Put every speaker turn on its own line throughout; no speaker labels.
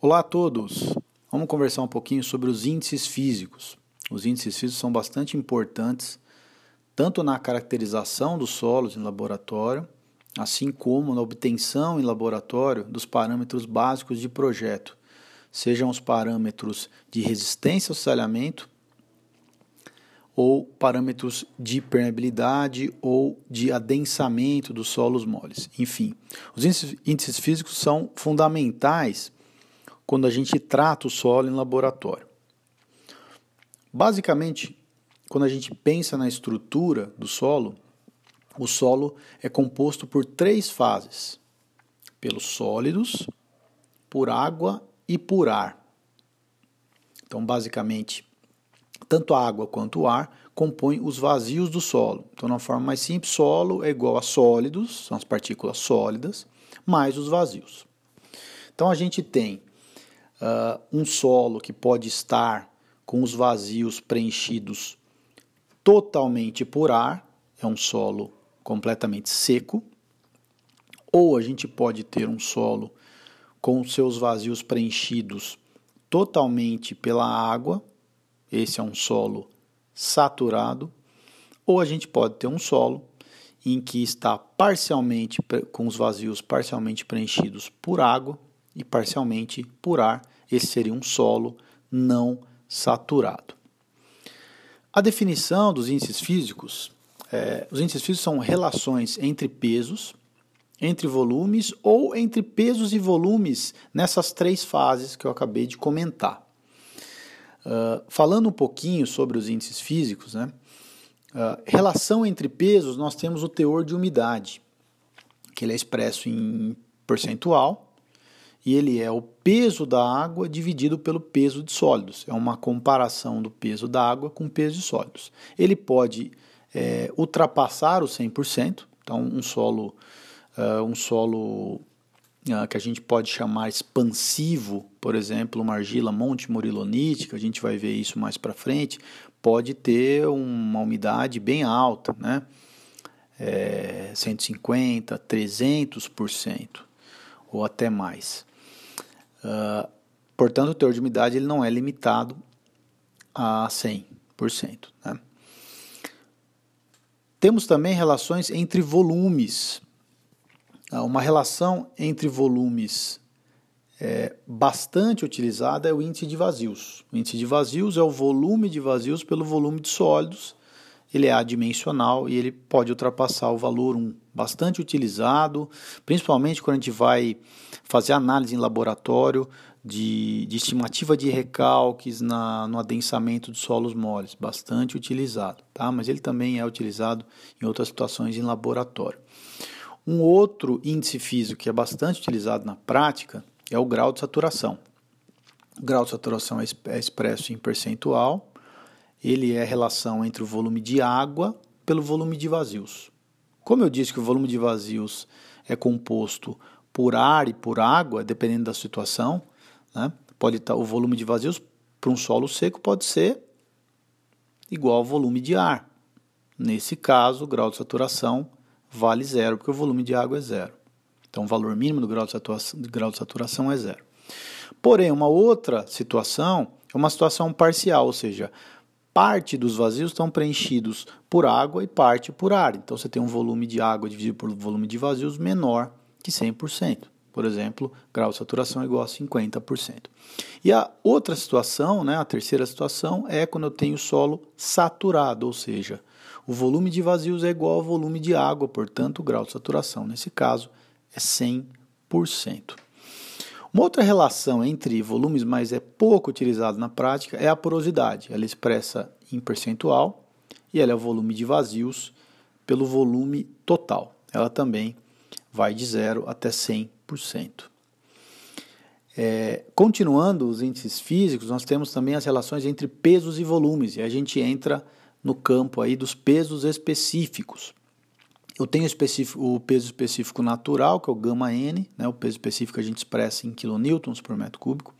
Olá a todos! Vamos conversar um pouquinho sobre os índices físicos. Os índices físicos são bastante importantes, tanto na caracterização dos solos em laboratório, assim como na obtenção em laboratório dos parâmetros básicos de projeto, sejam os parâmetros de resistência ao salhamento ou parâmetros de permeabilidade ou de adensamento dos solos moles. Enfim, os índices físicos são fundamentais quando a gente trata o solo em laboratório. Basicamente, quando a gente pensa na estrutura do solo, o solo é composto por três fases: pelos sólidos, por água e por ar. Então, basicamente, tanto a água quanto o ar compõem os vazios do solo. Então, na forma mais simples, solo é igual a sólidos, são as partículas sólidas, mais os vazios. Então, a gente tem uh, um solo que pode estar com os vazios preenchidos totalmente por ar, é um solo completamente seco, ou a gente pode ter um solo com seus vazios preenchidos totalmente pela água, esse é um solo saturado, ou a gente pode ter um solo em que está parcialmente com os vazios parcialmente preenchidos por água e parcialmente por ar. Esse seria um solo não saturado. A definição dos índices físicos, é, os índices físicos são relações entre pesos, entre volumes ou entre pesos e volumes nessas três fases que eu acabei de comentar. Uh, falando um pouquinho sobre os índices físicos, né? Uh, relação entre pesos, nós temos o teor de umidade, que ele é expresso em percentual, e ele é o peso da água dividido pelo peso de sólidos. É uma comparação do peso da água com o peso de sólidos. Ele pode é, ultrapassar os 100%, então um solo, uh, um solo uh, que a gente pode chamar expansivo, por exemplo, uma argila monte morilonítica, a gente vai ver isso mais para frente, pode ter uma umidade bem alta, né? É, 150, 300% ou até mais. Uh, portanto, o teor de umidade ele não é limitado a 100%. Né? Temos também relações entre volumes. Uh, uma relação entre volumes é, bastante utilizada é o índice de vazios. O índice de vazios é o volume de vazios pelo volume de sólidos. Ele é adimensional e ele pode ultrapassar o valor 1 bastante utilizado, principalmente quando a gente vai fazer análise em laboratório de, de estimativa de recalques na, no adensamento de solos moles, bastante utilizado, tá? mas ele também é utilizado em outras situações em laboratório. Um outro índice físico que é bastante utilizado na prática é o grau de saturação. O grau de saturação é, é expresso em percentual, ele é a relação entre o volume de água pelo volume de vazios. Como eu disse que o volume de vazios é composto por ar e por água, dependendo da situação, né? pode estar o volume de vazios para um solo seco pode ser igual ao volume de ar. Nesse caso, o grau de saturação vale zero, porque o volume de água é zero. Então, o valor mínimo do grau de grau de saturação é zero. Porém, uma outra situação é uma situação parcial, ou seja, parte dos vazios estão preenchidos por água e parte por ar. Então você tem um volume de água dividido por volume de vazios menor que 100%. Por exemplo, grau de saturação é igual a 50%. E a outra situação, né, a terceira situação, é quando eu tenho solo saturado, ou seja, o volume de vazios é igual ao volume de água, portanto, o grau de saturação, nesse caso, é 100%. Uma outra relação entre volumes, mas é pouco utilizada na prática, é a porosidade. Ela expressa em percentual e ela é o volume de vazios pelo volume total. Ela também vai de 0 até 100%. É, continuando os índices físicos, nós temos também as relações entre pesos e volumes, e a gente entra no campo aí dos pesos específicos. Eu tenho o peso específico natural, que é o gama N, né? o peso específico a gente expressa em kilonewtons por metro cúbico.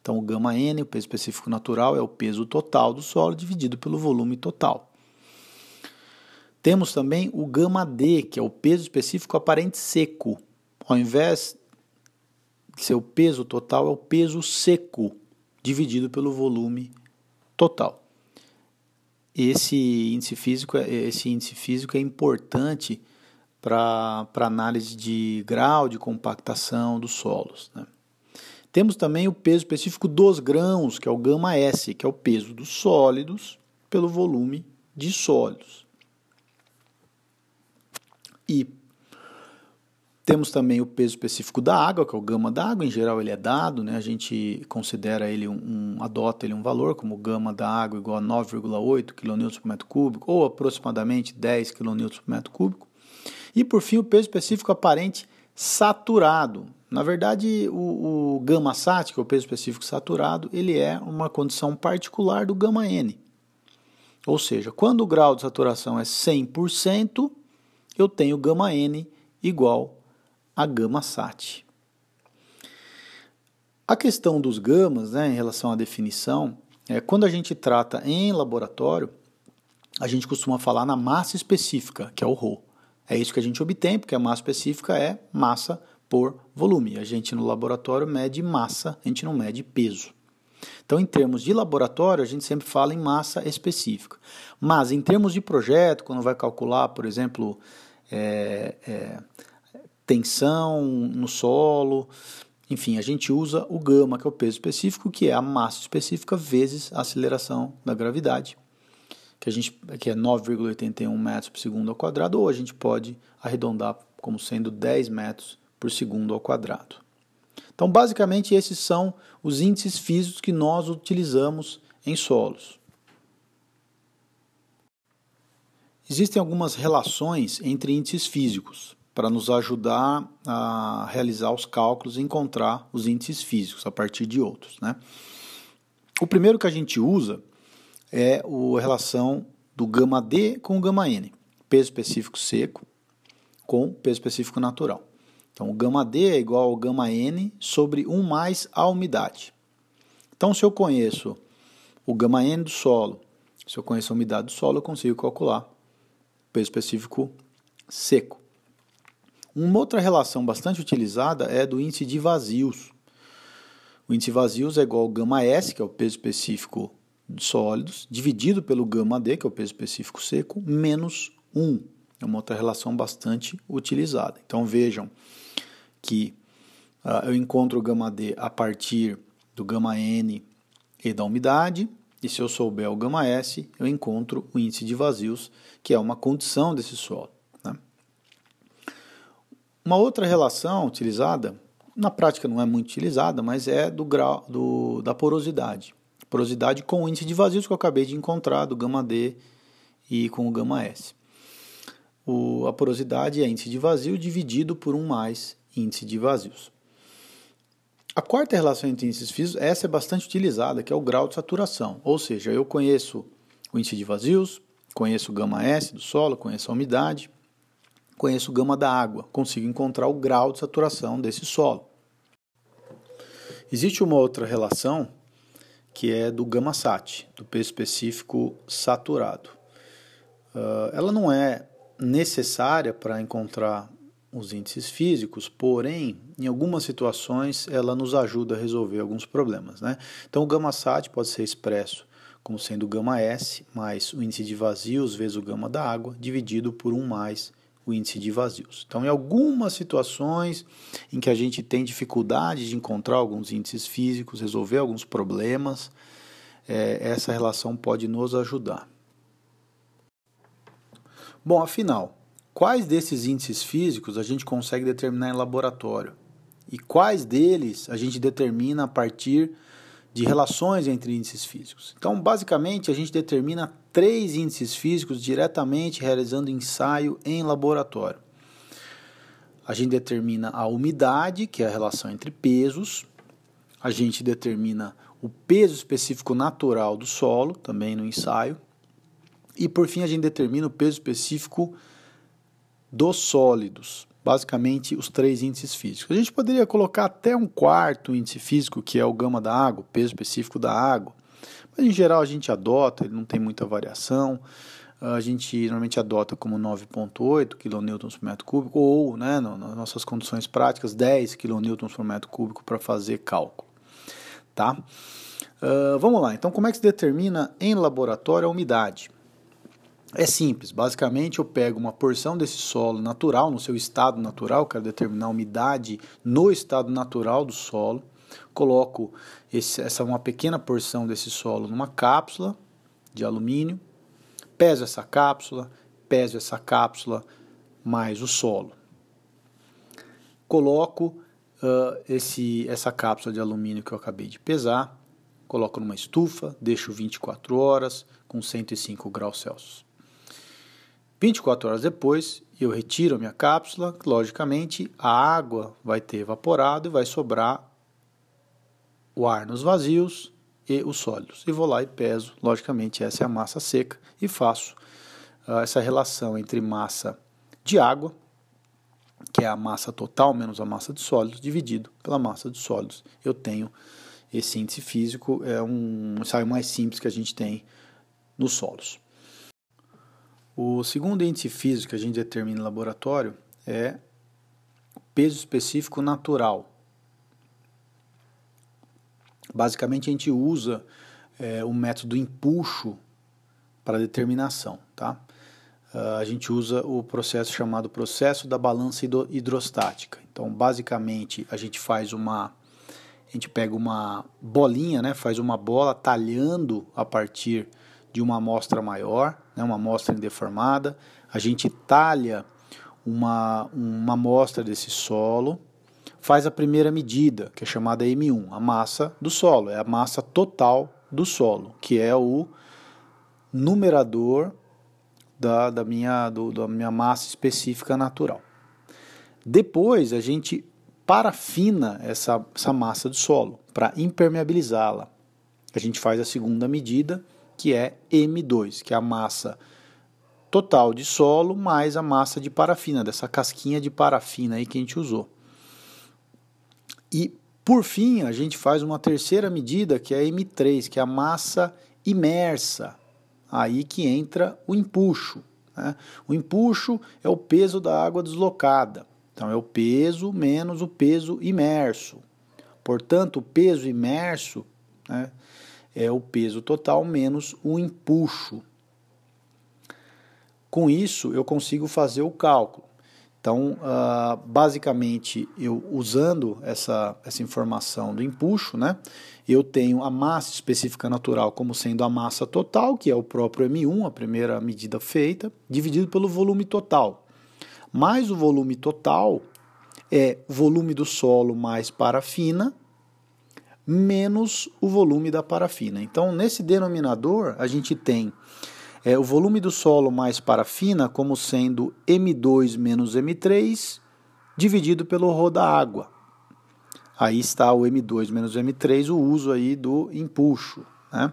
Então, o gama N, o peso específico natural, é o peso total do solo dividido pelo volume total. Temos também o gama D, que é o peso específico aparente seco. Ao invés seu peso total é o peso seco dividido pelo volume total. Esse índice físico, é, esse índice físico é importante para análise de grau de compactação dos solos. Né? Temos também o peso específico dos grãos, que é o gama S, que é o peso dos sólidos pelo volume de sólidos. E temos também o peso específico da água, que é o gama da água, em geral ele é dado, né? a gente considera ele um, um adota ele um valor, como gama da água igual a 9,8 kN por metro cúbico, ou aproximadamente 10 kN por metro cúbico. E por fim o peso específico aparente saturado, na verdade, o, o gama sat, que é o peso específico saturado, ele é uma condição particular do gama N. Ou seja, quando o grau de saturação é 100%, eu tenho gama N igual a gama sat. A questão dos gamas, né, em relação à definição, é quando a gente trata em laboratório, a gente costuma falar na massa específica, que é o ρ. É isso que a gente obtém, porque a massa específica é massa por volume. A gente no laboratório mede massa, a gente não mede peso. Então, em termos de laboratório, a gente sempre fala em massa específica. Mas, em termos de projeto, quando vai calcular, por exemplo, é, é, tensão no solo, enfim, a gente usa o gama, que é o peso específico, que é a massa específica vezes a aceleração da gravidade, que, a gente, que é 9,81 metros por segundo ao quadrado, ou a gente pode arredondar como sendo 10 metros por segundo ao quadrado. Então, basicamente, esses são os índices físicos que nós utilizamos em solos. Existem algumas relações entre índices físicos para nos ajudar a realizar os cálculos e encontrar os índices físicos a partir de outros. Né? O primeiro que a gente usa é a relação do gama D com o gama N, peso específico seco com peso específico natural. Então, o gama D é igual ao gama N sobre 1 mais a umidade. Então, se eu conheço o gama N do solo, se eu conheço a umidade do solo, eu consigo calcular o peso específico seco. Uma outra relação bastante utilizada é do índice de vazios. O índice de vazios é igual ao gama S, que é o peso específico de sólidos, dividido pelo gama D, que é o peso específico seco, menos 1. É uma outra relação bastante utilizada. Então vejam, que uh, eu encontro o gama D a partir do gama N e da umidade, e se eu souber o gama S, eu encontro o índice de vazios, que é uma condição desse solo. Uma outra relação utilizada, na prática não é muito utilizada, mas é do grau do, da porosidade. Porosidade com o índice de vazios que eu acabei de encontrar do gama D e com o gama S. O, a porosidade é índice de vazio dividido por 1 mais índice de vazios. A quarta relação entre índices físicos, essa é bastante utilizada, que é o grau de saturação. Ou seja, eu conheço o índice de vazios, conheço o gama S do solo, conheço a umidade, conheço o gama da água, consigo encontrar o grau de saturação desse solo. Existe uma outra relação que é do gama sat, do peso específico saturado. Uh, ela não é necessária para encontrar os índices físicos, porém, em algumas situações ela nos ajuda a resolver alguns problemas. Né? Então, o gama sat pode ser expresso como sendo gama S mais o índice de vazios vezes o gama da água, dividido por 1 mais o índice de vazios. Então, em algumas situações em que a gente tem dificuldade de encontrar alguns índices físicos, resolver alguns problemas, é, essa relação pode nos ajudar. Bom, afinal, Quais desses índices físicos a gente consegue determinar em laboratório? E quais deles a gente determina a partir de relações entre índices físicos? Então, basicamente, a gente determina três índices físicos diretamente realizando ensaio em laboratório. A gente determina a umidade, que é a relação entre pesos. A gente determina o peso específico natural do solo, também no ensaio. E por fim, a gente determina o peso específico dos sólidos, basicamente os três índices físicos. A gente poderia colocar até um quarto índice físico, que é o gama da água, peso específico da água, mas em geral a gente adota, ele não tem muita variação. a gente normalmente adota como 9,8 kN por metro cúbico, ou, né, nas nossas condições práticas, 10 kN por metro cúbico para fazer cálculo. Tá? Uh, vamos lá, então como é que se determina em laboratório a umidade? É simples, basicamente eu pego uma porção desse solo natural, no seu estado natural, quero determinar a umidade no estado natural do solo, coloco esse, essa uma pequena porção desse solo numa cápsula de alumínio, peso essa cápsula, peso essa cápsula mais o solo. Coloco uh, esse, essa cápsula de alumínio que eu acabei de pesar, coloco numa estufa, deixo 24 horas com 105 graus Celsius. 24 horas depois, eu retiro a minha cápsula, logicamente a água vai ter evaporado e vai sobrar o ar nos vazios e os sólidos. E vou lá e peso, logicamente essa é a massa seca, e faço uh, essa relação entre massa de água, que é a massa total menos a massa de sólidos, dividido pela massa de sólidos. Eu tenho esse índice físico, é um ensaio mais simples que a gente tem nos solos. O segundo índice físico que a gente determina no laboratório é peso específico natural. Basicamente, a gente usa é, o método empuxo para determinação. Tá? Uh, a gente usa o processo chamado processo da balança hidrostática. Então, basicamente, a gente faz uma. A gente pega uma bolinha, né, faz uma bola talhando a partir de uma amostra maior, né, uma amostra indeformada. A gente talha uma, uma amostra desse solo, faz a primeira medida, que é chamada M1, a massa do solo, é a massa total do solo, que é o numerador da, da, minha, do, da minha massa específica natural. Depois a gente parafina essa, essa massa do solo para impermeabilizá-la. A gente faz a segunda medida, que é M2, que é a massa total de solo mais a massa de parafina, dessa casquinha de parafina aí que a gente usou. E por fim, a gente faz uma terceira medida, que é M3, que é a massa imersa. Aí que entra o empuxo. Né? O empuxo é o peso da água deslocada. Então é o peso menos o peso imerso. Portanto, o peso imerso né, é o peso total menos o empuxo. Com isso, eu consigo fazer o cálculo. Então, uh, basicamente, eu usando essa, essa informação do empuxo, né, eu tenho a massa específica natural como sendo a massa total, que é o próprio M1, a primeira medida feita, dividido pelo volume total. Mais o volume total é volume do solo mais parafina, menos o volume da parafina. Então, nesse denominador, a gente tem é, o volume do solo mais parafina como sendo M2 menos M3 dividido pelo rho da água. Aí está o M2 menos M3, o uso aí do empuxo, né?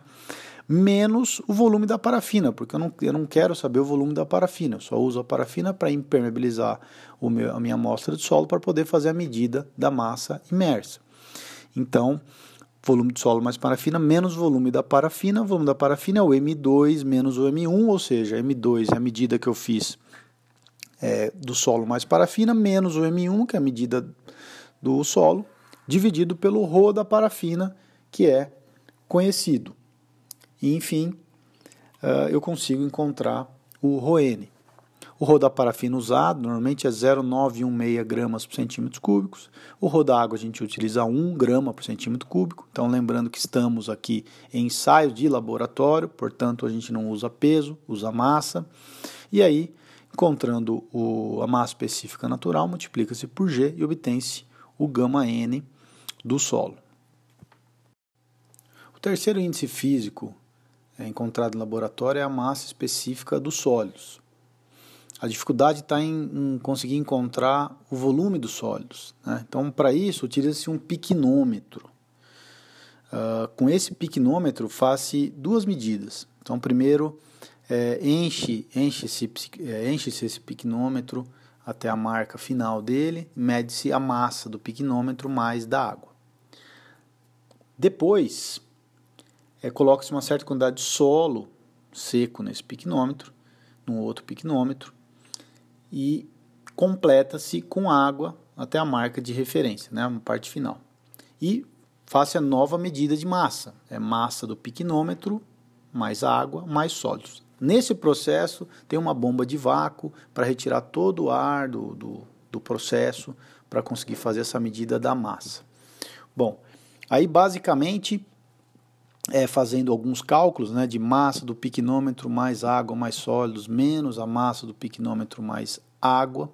menos o volume da parafina, porque eu não, eu não quero saber o volume da parafina, eu só uso a parafina para impermeabilizar o meu, a minha amostra de solo para poder fazer a medida da massa imersa. Então, volume de solo mais parafina menos volume da parafina, o volume da parafina é o M2 menos o M1, ou seja, M2 é a medida que eu fiz é, do solo mais parafina, menos o M1, que é a medida do solo, dividido pelo ρ da parafina, que é conhecido. E, enfim, uh, eu consigo encontrar o ρN. O rho da parafina usado normalmente é 0,916 gramas por centímetro cúbicos. O rho da água a gente utiliza 1 grama por centímetro cúbico. Então, lembrando que estamos aqui em ensaio de laboratório, portanto, a gente não usa peso, usa massa. E aí, encontrando o, a massa específica natural, multiplica-se por G e obtém-se o gama N do solo. O terceiro índice físico é, encontrado em laboratório é a massa específica dos sólidos. A dificuldade está em, em, conseguir encontrar o volume dos sólidos. Né? Então, para isso, utiliza-se um piquinômetro. Uh, com esse piquinômetro, faz-se duas medidas. Então, primeiro, é, enche, enche-se é, enche esse piquinômetro até a marca final dele, mede-se a massa do piquinômetro mais da água. Depois, é, coloca-se uma certa quantidade de solo seco nesse piquinômetro no outro piquenômetro e completa-se com água até a marca de referência, né, a parte final. E faça a nova medida de massa, é massa do piquenômetro mais água mais sólidos. Nesse processo tem uma bomba de vácuo para retirar todo o ar do, do, do processo para conseguir fazer essa medida da massa. Bom, aí basicamente é, fazendo alguns cálculos né, de massa do piquenômetro mais água mais sólidos menos a massa do piquenômetro mais água,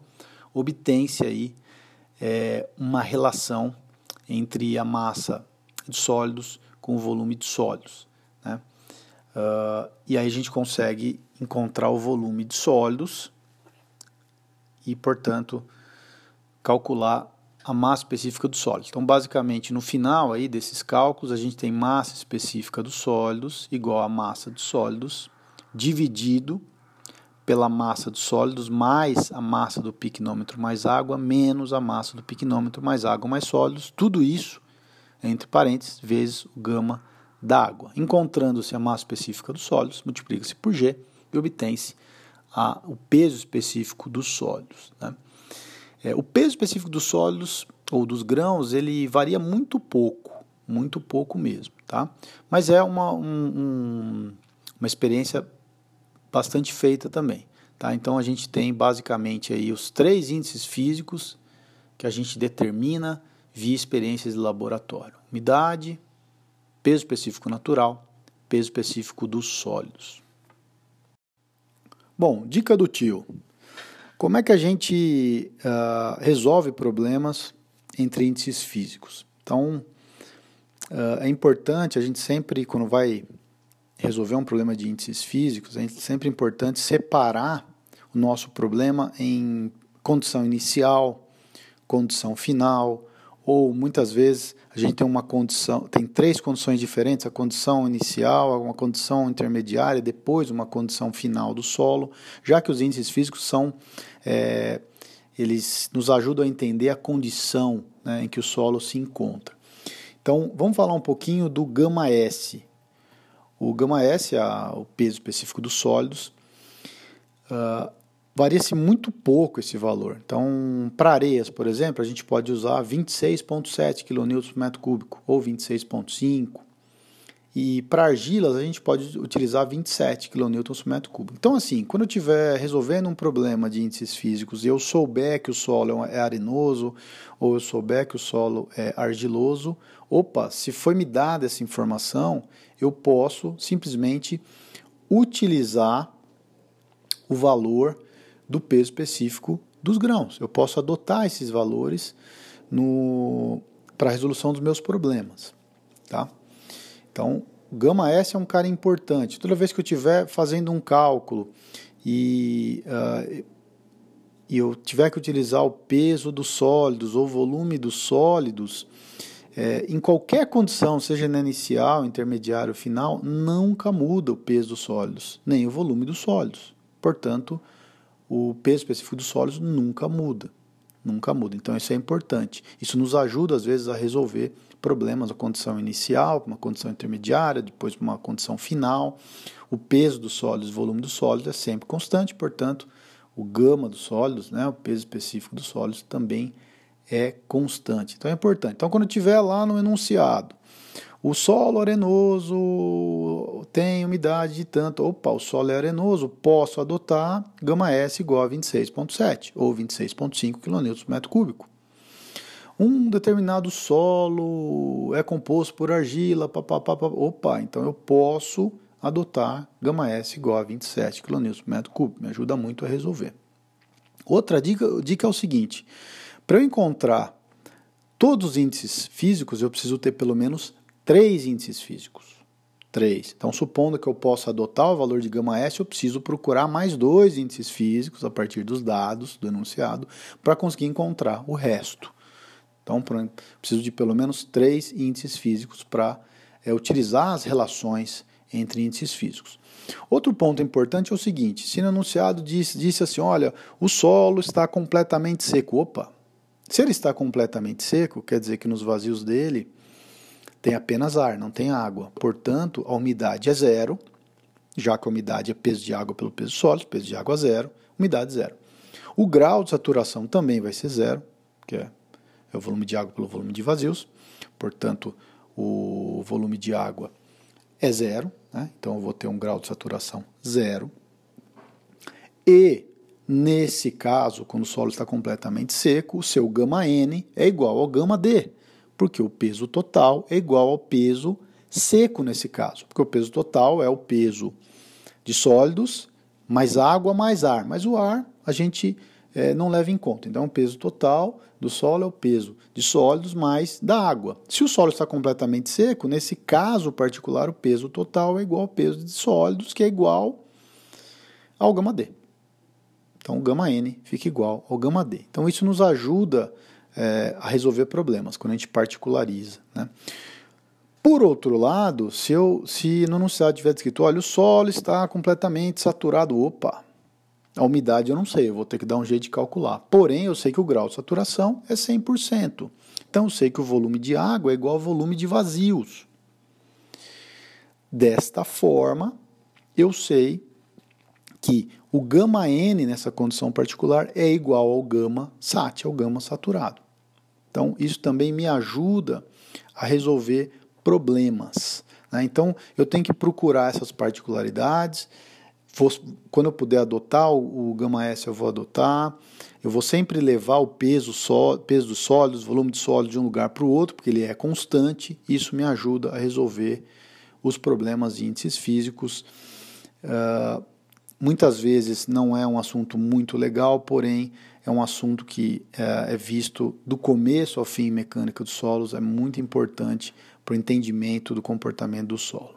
obtém-se aí é, uma relação entre a massa de sólidos com o volume de sólidos. Né? Uh, e aí a gente consegue encontrar o volume de sólidos e, portanto, calcular a massa específica dos sólidos. Então, basicamente, no final aí desses cálculos, a gente tem massa específica dos sólidos igual a massa dos sólidos dividido pela massa dos sólidos mais a massa do piquenômetro mais água menos a massa do piquenômetro mais água mais sólidos. Tudo isso, entre parênteses, vezes o gama da água. Encontrando-se a massa específica dos sólidos, multiplica-se por G e obtém-se o peso específico dos sólidos. Né? É, o peso específico dos sólidos ou dos grãos ele varia muito pouco, muito pouco mesmo, tá? Mas é uma, um, um, uma experiência bastante feita também, tá? Então a gente tem basicamente aí os três índices físicos que a gente determina via experiências de laboratório: umidade, peso específico natural, peso específico dos sólidos. Bom, dica do tio. Como é que a gente uh, resolve problemas entre índices físicos? Então, uh, é importante a gente sempre, quando vai resolver um problema de índices físicos, é sempre importante separar o nosso problema em condição inicial, condição final, ou muitas vezes a gente tem uma condição, tem três condições diferentes, a condição inicial, uma condição intermediária, depois uma condição final do solo, já que os índices físicos são é, eles nos ajudam a entender a condição né, em que o solo se encontra. Então, vamos falar um pouquinho do gama S. O gama S, a, o peso específico dos sólidos, uh, varia-se muito pouco esse valor. Então, para areias, por exemplo, a gente pode usar 26,7 kN por metro cúbico ou 26,5 e para argilas a gente pode utilizar 27 kN por metro cúbico. Então, assim, quando eu estiver resolvendo um problema de índices físicos e eu souber que o solo é arenoso ou eu souber que o solo é argiloso, opa, se foi me dada essa informação, eu posso simplesmente utilizar o valor do peso específico dos grãos. Eu posso adotar esses valores para a resolução dos meus problemas. Tá? Então, gama S é um cara importante. Toda vez que eu estiver fazendo um cálculo e, uh, e eu tiver que utilizar o peso dos sólidos ou o volume dos sólidos, é, em qualquer condição, seja na inicial, intermediário ou final, nunca muda o peso dos sólidos, nem o volume dos sólidos. Portanto, o peso específico dos sólidos nunca muda. Nunca muda. Então isso é importante. Isso nos ajuda, às vezes, a resolver problemas, a condição inicial, uma condição intermediária, depois uma condição final. O peso dos sólidos, o volume dos sólidos é sempre constante, portanto, o gama dos sólidos, né, o peso específico dos sólidos também é constante. Então é importante. Então, quando tiver lá no enunciado, o solo arenoso tem umidade de tanto. Opa, o solo é arenoso, posso adotar gama S igual a 26,7 ou 26,5 kN por metro cúbico. Um determinado solo é composto por argila, papapá, opa, então eu posso adotar gama S igual a 27 kN por metro cúbico. Me ajuda muito a resolver. Outra dica, dica é o seguinte: para eu encontrar todos os índices físicos, eu preciso ter pelo menos três índices físicos. Três. Então, supondo que eu possa adotar o valor de gama S, eu preciso procurar mais dois índices físicos a partir dos dados do enunciado para conseguir encontrar o resto. Então, preciso de pelo menos três índices físicos para é, utilizar as relações entre índices físicos. Outro ponto importante é o seguinte: se no enunciado disse, disse assim, olha, o solo está completamente seco. Opa! Se ele está completamente seco, quer dizer que nos vazios dele tem apenas ar, não tem água. Portanto, a umidade é zero já que a umidade é peso de água pelo peso sólido, peso de água zero, umidade zero. O grau de saturação também vai ser zero, que é, é o volume de água pelo volume de vazios, portanto, o volume de água é zero, né? então eu vou ter um grau de saturação zero. E, nesse caso, quando o solo está completamente seco, o seu gama N é igual ao gama D, porque o peso total é igual ao peso seco nesse caso, porque o peso total é o peso de sólidos mais água mais ar, mas o ar a gente é, não leva em conta. Então, o peso total do solo é o peso de sólidos mais da água. Se o solo está completamente seco, nesse caso particular, o peso total é igual ao peso de sólidos, que é igual ao gama D. Então, o gama N fica igual ao gama D. Então, isso nos ajuda é, a resolver problemas, quando a gente particulariza. Né? Por outro lado, se, eu, se no enunciado tiver escrito, olha, o solo está completamente saturado, opa, a umidade eu não sei, eu vou ter que dar um jeito de calcular. Porém, eu sei que o grau de saturação é 100%. Então, eu sei que o volume de água é igual ao volume de vazios. Desta forma, eu sei que o gama N nessa condição particular é igual ao gama sat, ao gama saturado. Então, isso também me ajuda a resolver problemas. Né? Então, eu tenho que procurar essas particularidades quando eu puder adotar o, o gama S, eu vou adotar. Eu vou sempre levar o peso, só, peso dos sólidos, volume de sólido de um lugar para o outro, porque ele é constante. Isso me ajuda a resolver os problemas de índices físicos. Uh, muitas vezes não é um assunto muito legal, porém é um assunto que uh, é visto do começo ao fim em mecânica dos solos, é muito importante para o entendimento do comportamento do solo.